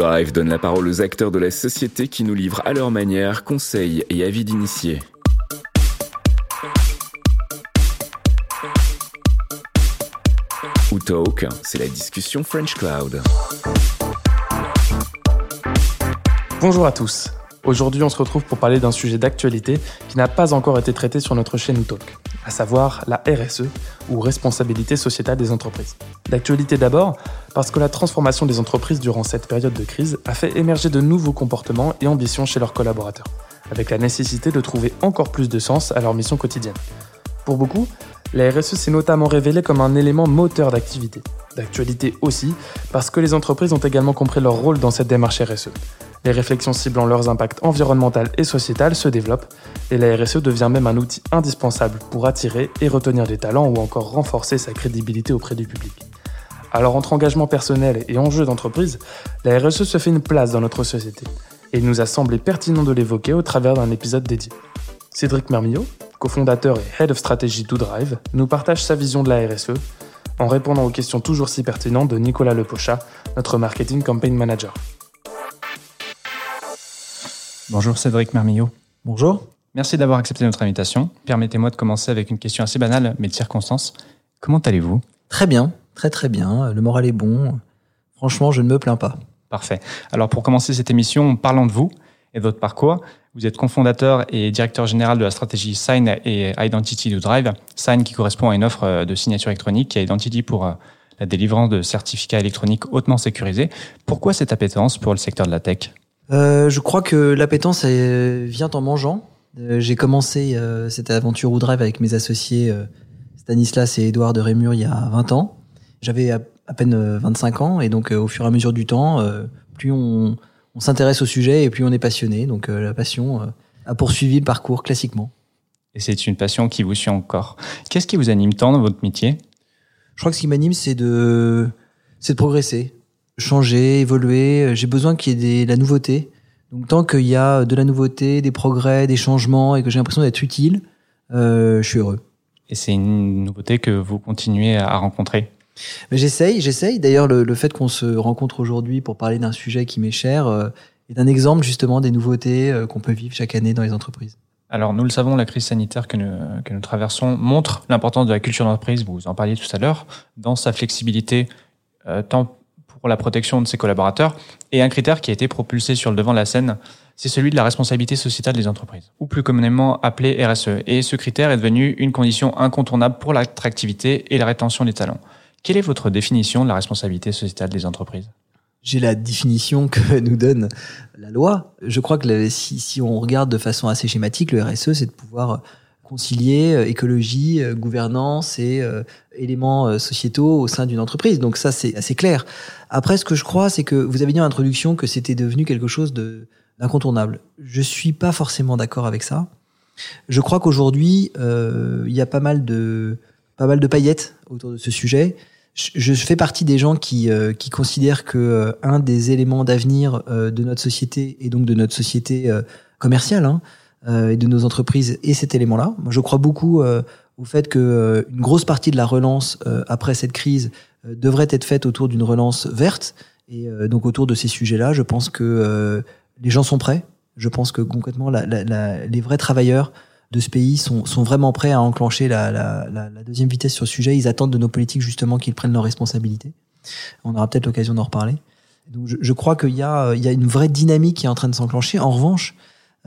Drive donne la parole aux acteurs de la société qui nous livrent à leur manière conseils et avis d'initiés. Ou c'est la discussion French Cloud. Bonjour à tous. Aujourd'hui, on se retrouve pour parler d'un sujet d'actualité qui n'a pas encore été traité sur notre chaîne Talk, à savoir la RSE, ou responsabilité sociétale des entreprises. D'actualité d'abord, parce que la transformation des entreprises durant cette période de crise a fait émerger de nouveaux comportements et ambitions chez leurs collaborateurs, avec la nécessité de trouver encore plus de sens à leur mission quotidienne. Pour beaucoup, la RSE s'est notamment révélée comme un élément moteur d'activité. D'actualité aussi, parce que les entreprises ont également compris leur rôle dans cette démarche RSE. Les réflexions ciblant leurs impacts environnemental et sociétal se développent et la RSE devient même un outil indispensable pour attirer et retenir des talents ou encore renforcer sa crédibilité auprès du public. Alors entre engagement personnel et enjeux d'entreprise, la RSE se fait une place dans notre société et il nous a semblé pertinent de l'évoquer au travers d'un épisode dédié. Cédric Mermillot, cofondateur et Head of Strategy to Drive, nous partage sa vision de la RSE en répondant aux questions toujours si pertinentes de Nicolas Lepochat, notre marketing campaign manager. Bonjour Cédric Mermillot. Bonjour. Merci d'avoir accepté notre invitation. Permettez-moi de commencer avec une question assez banale, mais de circonstance. Comment allez-vous? Très bien, très très bien. Le moral est bon. Franchement, je ne me plains pas. Parfait. Alors pour commencer cette émission, parlons de vous et de votre parcours. Vous êtes cofondateur et directeur général de la stratégie Sign et Identity to Drive. Sign qui correspond à une offre de signature électronique et Identity pour euh, la délivrance de certificats électroniques hautement sécurisés. Pourquoi cette appétence pour le secteur de la tech? Euh, je crois que l'appétence vient en mangeant. Euh, j'ai commencé euh, cette aventure Drive avec mes associés Stanislas et Edouard de Rémur il y a 20 ans. J'avais à, peine 25 ans et donc au fur et à mesure du temps, plus on, on s'intéresse au sujet et plus on est passionné. Donc la passion a poursuivi le parcours classiquement. Et c'est une passion qui vous suit encore. Qu'est-ce qui vous anime tant dans votre métier? Je crois que ce qui m'anime, c'est de, c'est de progresser changer, évoluer. J'ai besoin qu'il y ait de la nouveauté. Donc tant qu'il y a de la nouveauté, des progrès, des changements et que j'ai l'impression d'être utile, euh, je suis heureux. Et c'est une nouveauté que vous continuez à rencontrer? J'essaye, j'essaye. D'ailleurs, le, fait qu'on se rencontre aujourd'hui pour parler d'un sujet qui m'est cher euh, est un exemple justement des nouveautés euh, qu'on peut vivre chaque année dans les entreprises. Alors, nous le savons, la crise sanitaire que nous, que nous traversons montre l'importance de la culture d'entreprise, vous en parliez tout à l'heure, dans sa flexibilité, euh, tant pour la protection de ses collaborateurs. Et un critère qui a été propulsé sur le devant de la scène, c'est celui de la responsabilité sociétale des entreprises, ou plus communément appelé RSE. Et ce critère est devenu une condition incontournable pour l'attractivité et la rétention des talents. Quelle est votre définition de la responsabilité sociétale des entreprises? J'ai la définition que nous donne la loi. Je crois que si, si, on regarde de façon assez schématique, le RSE, c'est de pouvoir concilier euh, écologie, euh, gouvernance et euh, éléments sociétaux au sein d'une entreprise. Donc ça, c'est assez clair. Après, ce que je crois, c'est que vous avez dit en introduction que c'était devenu quelque chose d'incontournable. Je suis pas forcément d'accord avec ça. Je crois qu'aujourd'hui, il y a pas mal de pas mal de paillettes autour de ce sujet. Je, fais partie des gens qui qui considèrent que un des éléments d'avenir de notre société et donc de notre société commerciale, hein, euh, et de nos entreprises et cet élément-là. Moi, je crois beaucoup euh, au fait que euh, une grosse partie de la relance après cette crise devrait être faite autour d'une relance verte et donc autour de ces sujets-là. Je pense que les gens sont prêts. Je pense que concrètement, la, la, la, les vrais travailleurs de ce pays sont, sont vraiment prêts à enclencher la, la, deuxième vitesse sur le sujet. Ils attendent de nos politiques justement qu'ils prennent leurs responsabilités. On aura peut-être l'occasion d'en reparler. Donc je, je crois qu'il y a, il y a une vraie dynamique qui est en train de s'enclencher. En revanche,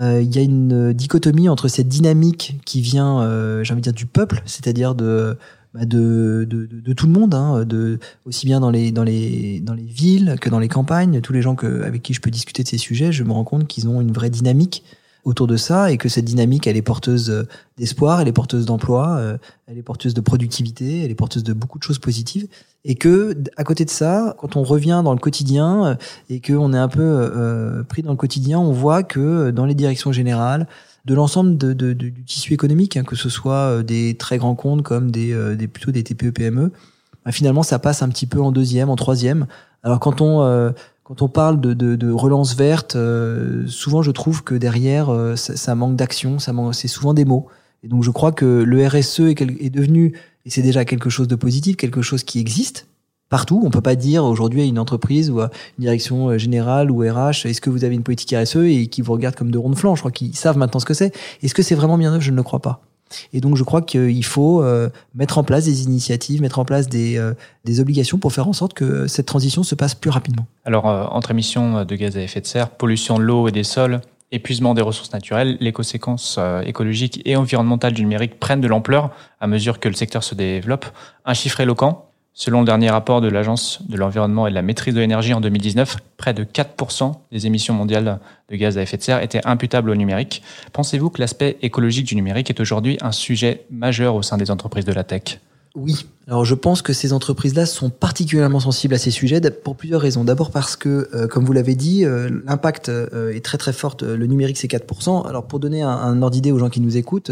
euh, il y a une dichotomie entre cette dynamique qui vient, euh, j'ai envie de dire, du peuple, c'est-à-dire de, bah de, de, de, tout le monde, hein, de, aussi bien dans les, dans, les, dans les villes que dans les campagnes. Tous les gens que, avec qui je peux discuter de ces sujets, je me rends compte qu'ils ont une vraie dynamique autour de ça et que cette dynamique, elle est porteuse euh, d'espoir, elle est porteuse d'emploi, euh, elle est porteuse de productivité, elle est porteuse de beaucoup de choses positives. Et que, à côté de ça, quand on revient dans le quotidien euh, et qu'on est un peu pris dans le quotidien, on voit que dans les directions générales, de l'ensemble de, de, du tissu économique, hein, que ce soit des très grands comptes comme des, des plutôt des TPE PME, bah, finalement ça passe un petit peu en deuxième, en troisième. Alors quand on quand on parle de, de, de relance verte, euh, souvent je trouve que derrière, euh, ça, manque d'action, ça manque, c'est souvent des mots. Et donc je crois que le RSE est, est devenu, et c'est déjà quelque chose de positif, quelque chose qui existe, partout. On peut pas dire aujourd'hui à une entreprise ou à une direction générale ou RH, est-ce que vous avez une politique RSE et qui vous regarde comme de ronde flanc. Je crois qu'ils savent maintenant ce que c'est. Est-ce que c'est vraiment bien neuf? Je ne le crois pas. Et donc, je crois qu'il faut euh, mettre en place des initiatives, mettre en place des, euh, des obligations pour faire en sorte que cette transition se passe plus rapidement. Alors, euh, entre émissions de gaz à effet de serre, pollution de l'eau et des sols, épuisement des ressources naturelles, les conséquences écologiques et environnementales du numérique prennent de l'ampleur à mesure que le secteur se développe. Un chiffre éloquent, Selon le dernier rapport de l'Agence de l'environnement et de la maîtrise de l'énergie en 2019, près de 4% des émissions mondiales de gaz à effet de serre étaient imputables au numérique. Pensez-vous que l'aspect écologique du numérique est aujourd'hui un sujet majeur au sein des entreprises de la tech? Oui. Alors je pense que ces entreprises-là sont particulièrement sensibles à ces sujets pour plusieurs raisons. D'abord parce que, euh, comme vous l'avez dit, euh, l'impact euh, est très très fort. Le numérique c'est 4%. Alors pour donner un, ordre d'idée aux gens qui nous écoutent,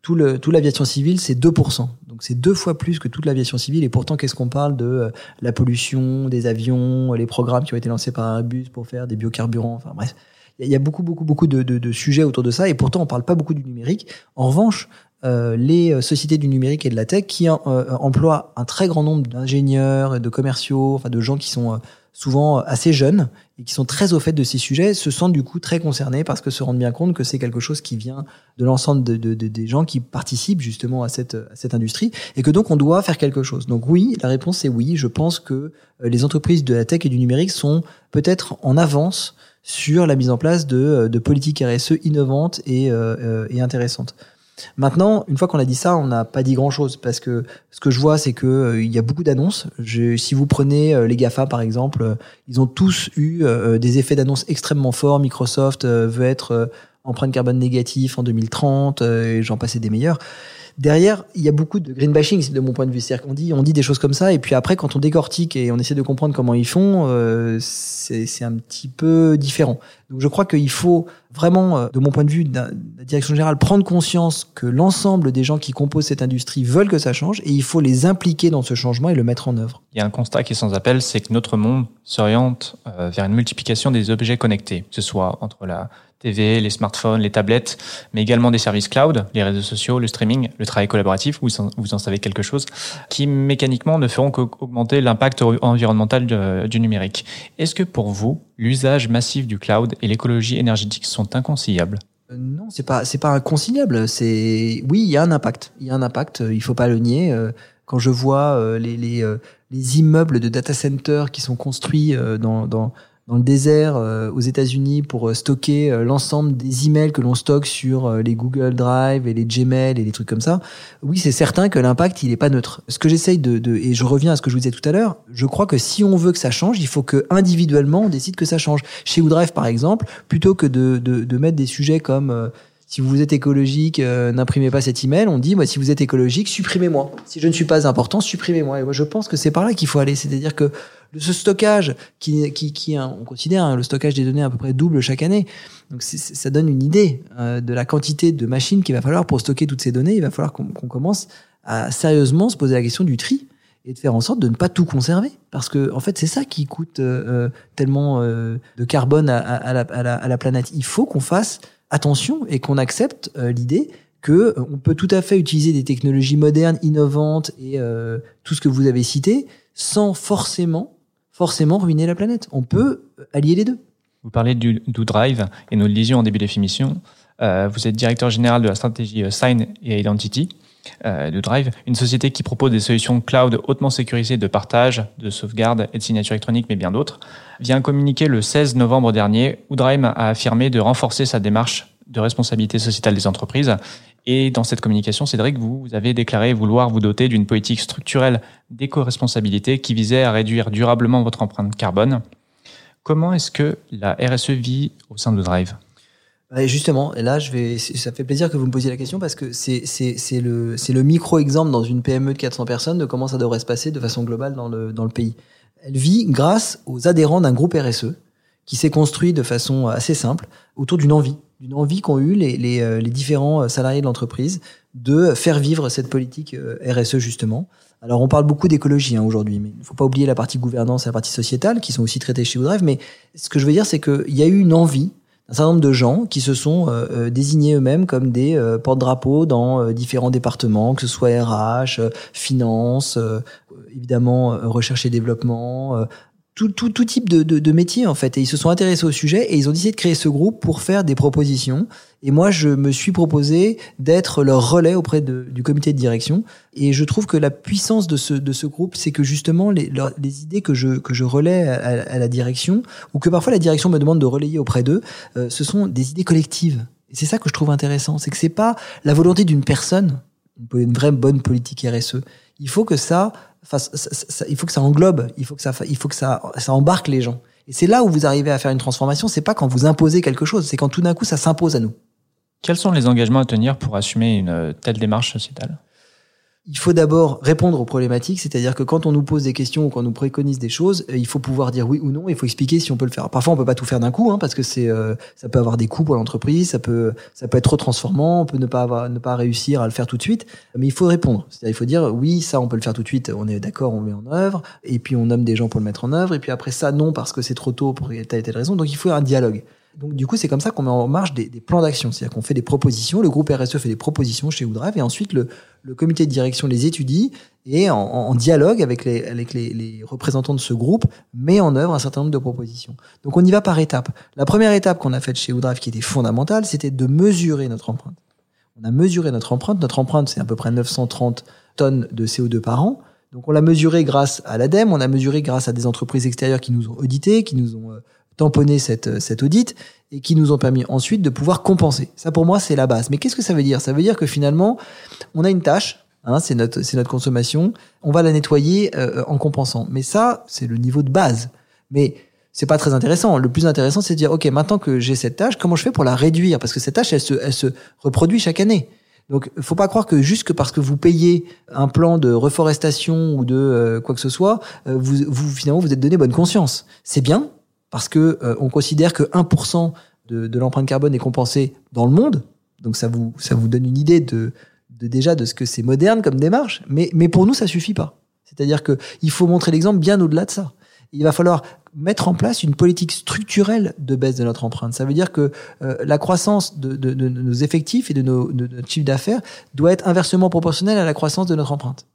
tout le tout l'aviation civile c'est 2%. Donc c'est deux fois plus que toute l'aviation civile. Et pourtant qu'est-ce qu'on parle de la pollution des avions, les programmes qui ont été lancés par Airbus pour faire des biocarburants. Enfin bref. Il y a beaucoup, beaucoup, beaucoup de, de, de, sujets autour de ça, et pourtant on parle pas beaucoup du numérique. En revanche, euh, les euh, sociétés du numérique et de la tech qui euh, emploient un très grand nombre d'ingénieurs et de commerciaux, enfin de gens qui sont souvent assez jeunes et qui sont très au fait de ces sujets, se sentent du coup très concernés parce que se rendent bien compte que c'est quelque chose qui vient de l'ensemble de, de, des gens qui participent justement à cette, à cette industrie et que donc on doit faire quelque chose. Donc oui, la réponse est oui. Je pense que les entreprises de la tech et du numérique sont peut-être en avance sur la mise en place de, de politiques RSE innovantes et, et intéressantes. Maintenant, une fois qu'on a dit ça, on n'a pas dit grand-chose parce que ce que je vois, c'est que euh, y a beaucoup d'annonces. Si vous prenez euh, les Gafa par exemple, euh, ils ont tous eu des effets d'annonce extrêmement forts. Microsoft veut être empreinte carbone négatif en 2030, et j'en passais des meilleurs derrière, il y a beaucoup de green bashing, de mon point de vue. C'est-à-dire qu'on dit, on dit des choses comme ça, et puis après, quand on décortique et on essaie de comprendre comment ils font, euh, c'est un petit peu différent. Donc, je crois qu'il faut vraiment, euh, de mon point de vue, direction générale, prendre conscience que l'ensemble des gens qui composent cette industrie veulent que ça change, et il faut les impliquer dans ce changement et le mettre en œuvre. Il y a un constat qui est sans appel, c'est que notre monde s'oriente euh, vers une multiplication des objets connectés, que ce soit entre la TV, les smartphones, les tablettes, mais également des services cloud, les réseaux sociaux, le streaming, le travail collaboratif, vous en, vous en savez quelque chose, qui mécaniquement ne feront qu'augmenter l'impact environnemental du numérique. Est-ce que pour vous, l'usage massif du cloud et l'écologie énergétique sont inconciliables? Non, c'est pas c'est pas inconciliable. C'est oui, il y a un impact. Il y a un impact. Il faut pas le nier. Euh, quand je vois euh, les les, les immeubles de data centers qui sont construits dans dans le désert euh, aux États-Unis pour euh, stocker euh, l'ensemble des emails que l'on stocke sur les Google Drive et les Gmail et les trucs comme ça. Oui, c'est certain que l'impact il est pas neutre. Ce que j'essaye de, de, et je reviens à ce que je vous disais tout à l'heure, je crois que si on veut que ça change, il faut que individuellement on décide que ça change. Chez OneDrive par exemple, plutôt que de, de, de mettre des sujets comme si vous êtes écologique, n'imprimez pas cet email. On dit, moi, si vous êtes écologique, supprimez-moi. Si je ne suis pas important, supprimez-moi. Et moi, je pense que c'est par là qu'il faut aller. C'est-à-dire que ce stockage qui, qui, qui on considère hein, le stockage des données à peu près double chaque année. Donc ça donne une idée euh, de la quantité de machines qu'il va falloir pour stocker toutes ces données. Il va falloir qu'on commence à sérieusement se poser la question du tri et de faire en sorte de ne pas tout conserver. Parce que, en fait, c'est ça qui coûte euh, euh, tellement de carbone à, à, à, la, à, la, planète. Il faut qu'on fasse attention et qu'on accepte l'idée que on peut tout à fait utiliser des technologies modernes, innovantes et tout ce que vous avez cité, sans forcément forcément ruiner la planète. On peut allier les deux. Vous parlez du, Drive et nous le disions en début d'émission. Euh, vous êtes directeur général de la stratégie euh, Sign et Identity euh, de Drive, une société qui propose des solutions cloud hautement sécurisées de partage, de sauvegarde et de signature électronique, mais bien d'autres. Vient communiquer le 16 novembre dernier où Drive a affirmé de renforcer sa démarche de responsabilité sociétale des entreprises et dans cette communication, Cédric, vous, vous avez déclaré vouloir vous doter d'une politique structurelle d'éco-responsabilité qui visait à réduire durablement votre empreinte carbone. Comment est-ce que la RSE vit au sein de Drive? Justement, et là, je vais, ça fait plaisir que vous me posiez la question parce que c'est, le, le micro-exemple dans une PME de 400 personnes de comment ça devrait se passer de façon globale dans le, dans le pays. Elle vit grâce aux adhérents d'un groupe RSE qui s'est construit de façon assez simple autour d'une envie d'une envie qu'ont eu les, les, euh, les, différents euh, salariés de l'entreprise de faire vivre cette politique euh, RSE justement. Alors on parle beaucoup d'écologie hein, aujourd'hui, mais il ne faut pas oublier la partie gouvernance et la partie sociétale qui sont aussi traitées chez Woodrive. Mais ce que je veux dire, c'est qu'il y a eu une envie un certain nombre de gens qui se sont euh, euh, désignés eux-mêmes comme des euh, porte-drapeaux dans différents départements, que ce soit RH, finance, évidemment recherche et développement, tout, tout, tout, type de, de, de, métier en fait. Et ils se sont intéressés au sujet et ils ont décidé de créer ce groupe pour faire des propositions. Et moi, je me suis proposé d'être leur relais auprès de, du comité de direction. Et je trouve que la puissance de ce, de ce groupe, c'est que justement les, les idées que je, que je relais à, à, la direction, ou que parfois la direction me demande de relayer auprès d'eux, euh, ce sont des idées collectives. Et c'est ça que je trouve intéressant, c'est que c'est pas la volonté d'une personne, une vraie bonne politique RSE. Il faut que ça il faut que ça englobe, il faut que ça, il faut que ça, ça embarque les gens. Et c'est là où vous arrivez à faire une transformation. C'est pas quand vous imposez quelque chose, c'est quand tout d'un coup ça s'impose à nous. Quels sont les engagements à tenir pour assumer une telle démarche sociétale? Il faut d'abord répondre aux problématiques, c'est-à-dire que quand on nous pose des questions ou quand on nous préconise des choses, euh, il faut pouvoir dire oui ou non. Il faut expliquer si on peut le faire. Parfois, on peut pas tout faire d'un coup, hein, parce que c'est, euh, ça peut avoir des coûts pour l'entreprise, ça peut, ça peut être trop transformant, on peut ne pas avoir, ne pas réussir à le faire tout de suite. Mais il faut répondre. C'est-à-dire, il faut dire oui, ça, on peut le faire tout de suite. On est d'accord, on le met en œuvre, et puis on nomme des gens pour le mettre en œuvre, et puis après ça, non, parce que c'est trop tôt pour telle et telle raison. Donc, il faut un dialogue. Donc du coup, c'est comme ça qu'on met en marche des, plans d'action. C'est-à-dire qu'on fait des propositions, le groupe RSE fait des propositions chez Woodrive, et ensuite le, le comité de direction les étudie et en, dialogue avec, les, représentants de ce groupe, met en œuvre un certain nombre de propositions. Donc on y va par étapes. La première étape qu'on a faite chez Woodrive, qui était fondamentale, c'était de mesurer notre empreinte. On a mesuré notre empreinte. Notre empreinte, c'est à peu près 930 tonnes de CO2 par an. Donc on l'a mesuré grâce à l'ADEME, on a mesuré grâce à des entreprises extérieures qui nous ont audité, qui nous ont euh, tamponner cette, cette audit et qui nous ont permis ensuite de pouvoir compenser. Ça, pour moi, c'est la base. Mais qu'est-ce que ça veut dire? Ça veut dire que finalement, on a une tâche, hein, c'est notre, notre consommation, on va la nettoyer euh, en compensant. Mais ça, c'est le niveau de base. Mais c'est pas très intéressant. Le plus intéressant, c'est de dire, OK, maintenant que j'ai cette tâche, comment je fais pour la réduire? Parce que cette tâche, elle se, elle se reproduit chaque année. Donc, faut pas croire que juste que parce que vous payez un plan de reforestation ou de euh, quoi que ce soit, euh, vous, vous finalement vous êtes donné bonne conscience. C'est bien, parce que euh, on considère que 1% de, de l'empreinte carbone est compensé dans le monde. Donc ça vous ça vous donne une idée de, de déjà de ce que c'est moderne comme démarche. Mais mais pour nous ça suffit pas. C'est-à-dire que il faut montrer l'exemple bien au-delà de ça. Il va falloir mettre en place une politique structurelle de baisse de notre empreinte. Ça veut dire que euh, la croissance de, de, de, nos effectifs et de, nos, de notre chiffre d'affaires doit être inversement proportionnelle à la croissance de notre empreinte.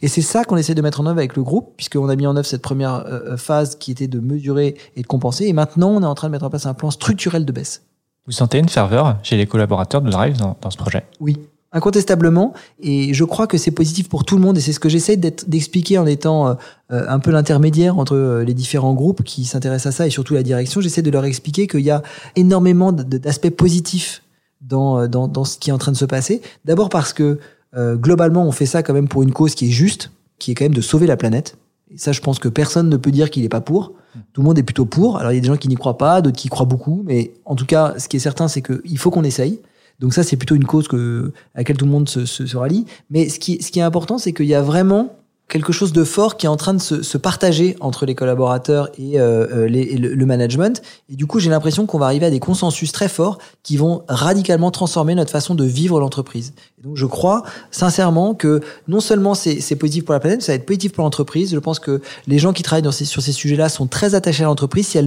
Et c'est ça qu'on essaie de mettre en œuvre avec le groupe, puisqu'on a mis en œuvre cette première euh, euh, phase qui était de mesurer et de compenser. Et maintenant, on est en train de mettre en place un plan structurel de baisse. Vous sentez une ferveur chez les collaborateurs de Drive dans, dans ce projet? Oui, incontestablement. Et je crois que c'est positif pour tout le monde. Et c'est ce que j'essaie d'expliquer en étant euh, un peu l'intermédiaire entre les différents groupes qui s'intéressent à ça et surtout la direction. J'essaie de leur expliquer qu'il y a énormément d'aspects positifs dans, dans, dans ce qui est en train de se passer. D'abord parce que euh, globalement, on fait ça quand même pour une cause qui est juste, qui est quand même de sauver la planète. Et ça, je pense que personne ne peut dire qu'il n'est pas pour. Tout le monde est plutôt pour. Alors, il y a des gens qui n'y croient pas, d'autres qui y croient beaucoup. Mais en tout cas, ce qui est certain, c'est qu'il faut qu'on essaye. Donc ça, c'est plutôt une cause que, à laquelle tout le monde se, se, se rallie. Mais ce qui, ce qui est important, c'est qu'il y a vraiment quelque chose de fort qui est en train de se, se partager entre les collaborateurs et, euh, euh les, le, management. Et du coup, j'ai l'impression qu'on va arriver à des consensus très forts qui vont radicalement transformer notre façon de vivre l'entreprise. Donc, je crois sincèrement que non seulement c'est positif pour la planète, ça va être positif pour l'entreprise. Je pense que les gens qui travaillent dans ces, sur ces sujets-là sont très attachés à l'entreprise. Si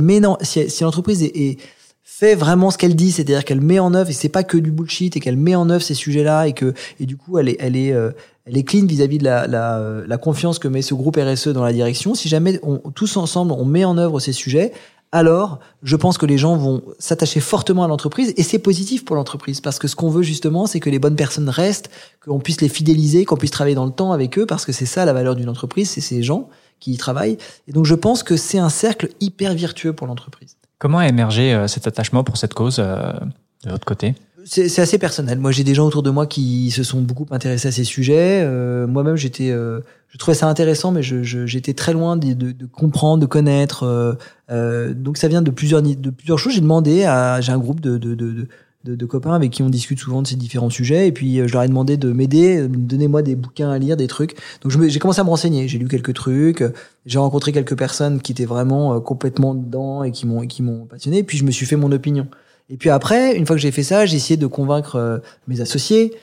si, si l'entreprise est, est fait vraiment ce qu'elle dit, c'est-à-dire qu'elle met en œuvre et c'est pas que du bullshit et qu'elle met en œuvre ces sujets-là et que et du coup elle est elle est euh, elle est clean vis-à-vis de la, la, la, confiance que met ce groupe RSE dans la direction. Si jamais on, tous ensemble on met en œuvre ces sujets, alors je pense que les gens vont s'attacher fortement à l'entreprise et c'est positif pour l'entreprise parce que ce qu'on veut justement c'est que les bonnes personnes restent, qu'on puisse les fidéliser, qu'on puisse travailler dans le temps avec eux parce que c'est ça la valeur d'une entreprise, c'est ces gens qui y travaillent. Et donc je pense que c'est un cercle hyper vertueux pour l'entreprise. Comment a émergé euh, cet attachement pour cette cause euh, de votre côté? C'est assez personnel. Moi, j'ai des gens autour de moi qui se sont beaucoup intéressés à ces sujets. Euh, Moi-même, j'étais, euh, je trouvais ça intéressant, mais j'étais je, j'étais très loin de, de, de, comprendre, de connaître. Euh, euh, donc, ça vient de plusieurs de plusieurs choses. J'ai demandé à, j'ai un groupe de, de, de de, de, copains avec qui on discute souvent de ces différents sujets. Et puis, je leur ai demandé de m'aider, donnez-moi des bouquins à lire, des trucs. Donc, j'ai commencé à me renseigner. J'ai lu quelques trucs. J'ai rencontré quelques personnes qui étaient vraiment complètement dedans et qui m'ont qui m'ont passionné. Et puis, je me suis fait mon opinion. Et puis après, une fois que j'ai fait ça, j'ai essayé de convaincre euh, mes associés.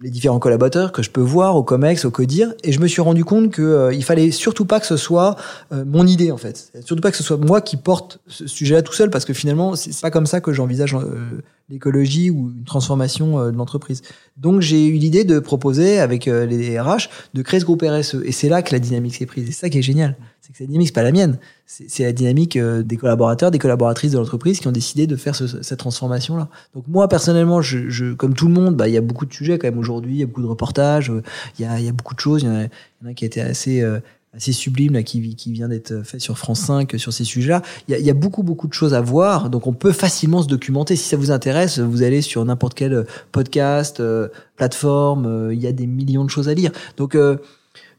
Les différents collaborateurs que je peux voir au Comex, au Codir, et je me suis rendu compte que euh, il fallait surtout pas que ce soit euh, mon idée en fait, surtout pas que ce soit moi qui porte ce sujet-là tout seul, parce que finalement c'est pas comme ça que j'envisage euh, l'écologie ou une transformation de l'entreprise. Donc j'ai eu l'idée de proposer avec les RH de créer ce groupe RSE, et c'est là que la dynamique s'est prise, et c'est ça qui est génial c'est que cette dynamique, c'est pas la mienne. C'est la dynamique euh, des collaborateurs, des collaboratrices de l'entreprise qui ont décidé de faire cette transformation-là. Donc moi, personnellement, je, je, comme tout le monde, bah, il y a beaucoup de sujets quand même aujourd'hui, il y a beaucoup de reportages, euh, il y a, y a beaucoup de choses. Il y, en a, qui a été assez euh, assez sublime là qui, qui vient d'être fait sur France 5 sur ces sujets-là. Il y a, y a, beaucoup beaucoup de choses à voir, donc on peut facilement se documenter. Si ça vous intéresse, vous allez sur n'importe quel podcast, plateforme, il y a des millions de choses à lire. Donc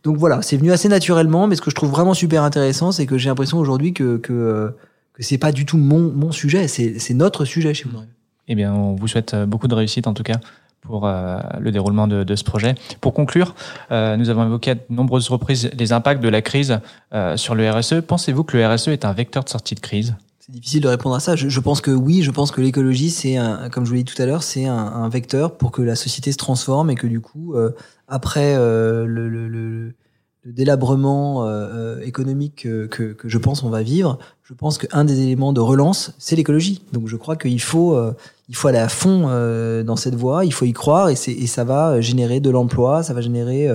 donc voilà, c'est venu assez naturellement, mais ce que je trouve vraiment super intéressant, c'est que j'ai l'impression aujourd'hui que, que, euh, que c'est pas du tout mon, mon sujet, c'est notre sujet chez vous. Eh bien, on vous souhaite euh, beaucoup de réussite en tout cas pour euh, le déroulement de, de, ce projet. Pour conclure, nous avons évoqué à de nombreuses reprises les impacts de la crise sur le RSE. Pensez-vous que le RSE est un vecteur de sortie de crise? C'est difficile de répondre à ça. Je, je, pense que oui, je pense que l'écologie, c'est comme je vous l'ai dit tout à l'heure, c'est un, un, vecteur pour que la société se transforme et que du coup, après euh, le, le, le, délabrement euh, euh, économique que, que, je pense on va vivre, je pense qu'un des éléments de relance, c'est l'écologie. Donc je crois qu'il faut, il faut aller à fond dans cette voie, il faut y croire et, et ça va générer de l'emploi, ça va générer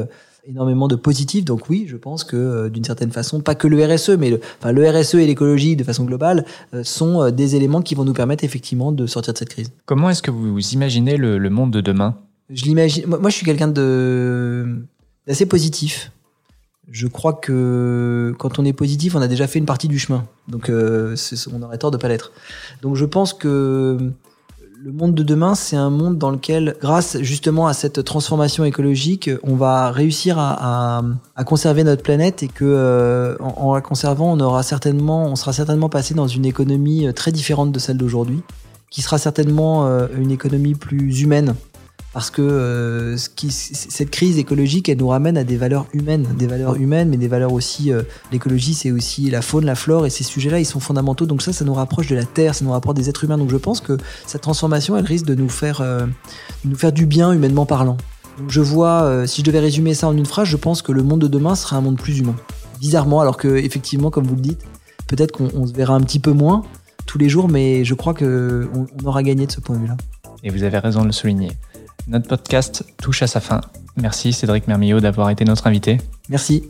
énormément de positifs. Donc oui, je pense que d'une certaine façon, pas que le RSE, mais le, enfin, le RSE et l'écologie de façon globale sont des éléments qui vont nous permettre effectivement de sortir de cette crise. Comment est-ce que vous imaginez le, le monde de demain? Je l'imagine. Moi, je suis quelqu'un de d'assez positif. Je crois que quand on est positif, on a déjà fait une partie du chemin. Donc, euh, on aurait tort de pas l'être. Donc, je pense que le monde de demain, c'est un monde dans lequel, grâce justement à cette transformation écologique, on va réussir à, conserver notre planète et que, euh, en, la conservant, on aura certainement, on sera certainement passé dans une économie euh, très différente de celle d'aujourd'hui, qui sera certainement une économie plus humaine, parce que euh, cette crise écologique, elle nous ramène à des valeurs humaines, des valeurs humaines, mais des valeurs aussi. Euh, l'écologie, c'est aussi la faune, la flore, et ces sujets-là, ils sont fondamentaux. Donc ça, ça nous rapproche de la terre, ça nous rapproche des êtres humains. Donc je pense que cette transformation, elle risque de nous faire, euh, nous faire du bien humainement parlant. Donc je vois, si je devais résumer ça en une phrase, je pense que le monde de demain sera un monde plus humain. Bizarrement, alors que effectivement, comme vous le dites, peut-être qu'on se verra un petit peu moins tous les jours, mais je crois qu'on on aura gagné de ce point de vue-là. Et vous avez raison de le souligner. Notre podcast touche à sa fin. Merci Cédric Mermillot d'avoir été notre invité. Merci.